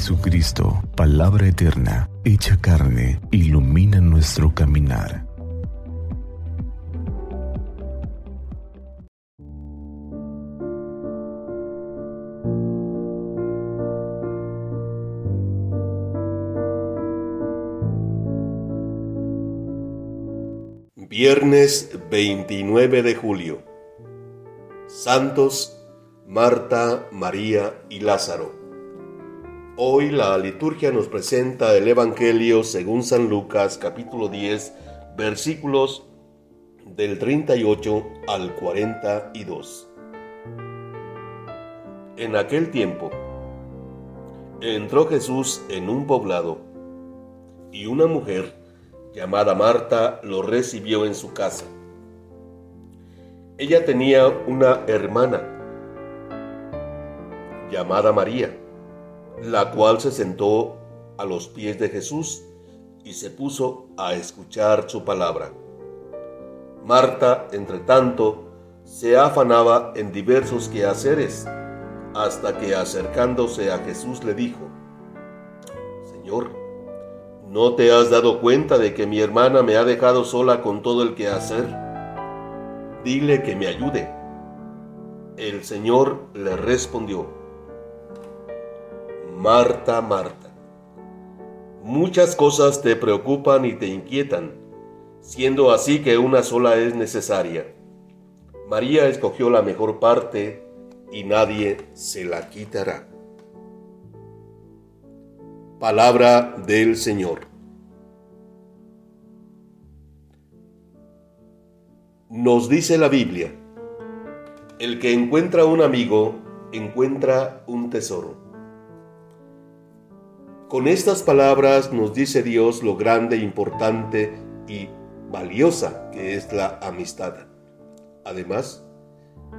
Jesucristo, palabra eterna, hecha carne, ilumina nuestro caminar. Viernes 29 de julio. Santos Marta, María y Lázaro. Hoy la liturgia nos presenta el Evangelio según San Lucas capítulo 10 versículos del 38 al 42. En aquel tiempo entró Jesús en un poblado y una mujer llamada Marta lo recibió en su casa. Ella tenía una hermana llamada María, la cual se sentó a los pies de Jesús y se puso a escuchar su palabra. Marta, entre tanto, se afanaba en diversos quehaceres, hasta que acercándose a Jesús le dijo, Señor, ¿no te has dado cuenta de que mi hermana me ha dejado sola con todo el quehacer? Dile que me ayude. El Señor le respondió, Marta, Marta. Muchas cosas te preocupan y te inquietan, siendo así que una sola es necesaria. María escogió la mejor parte y nadie se la quitará. Palabra del Señor. Nos dice la Biblia, el que encuentra un amigo encuentra un tesoro. Con estas palabras nos dice Dios lo grande, importante y valiosa que es la amistad. Además,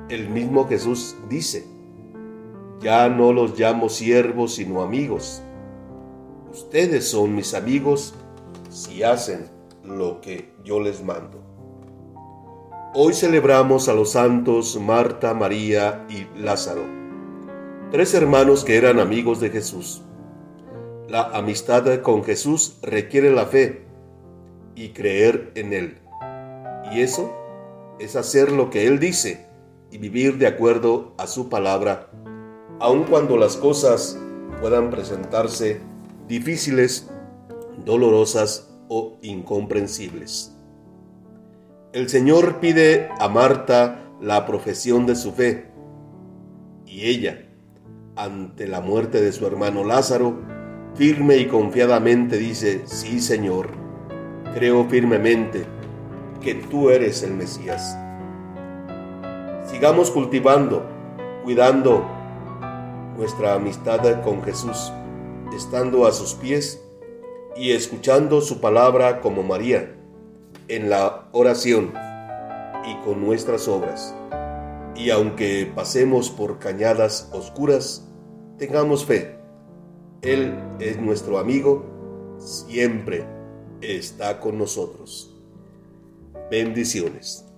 el mismo Jesús dice, ya no los llamo siervos sino amigos. Ustedes son mis amigos si hacen lo que yo les mando. Hoy celebramos a los santos Marta, María y Lázaro, tres hermanos que eran amigos de Jesús. La amistad con Jesús requiere la fe y creer en Él. Y eso es hacer lo que Él dice y vivir de acuerdo a su palabra, aun cuando las cosas puedan presentarse difíciles, dolorosas o incomprensibles. El Señor pide a Marta la profesión de su fe y ella, ante la muerte de su hermano Lázaro, firme y confiadamente dice, sí Señor, creo firmemente que tú eres el Mesías. Sigamos cultivando, cuidando nuestra amistad con Jesús, estando a sus pies y escuchando su palabra como María, en la oración y con nuestras obras. Y aunque pasemos por cañadas oscuras, tengamos fe él es nuestro amigo, siempre está con nosotros. Bendiciones.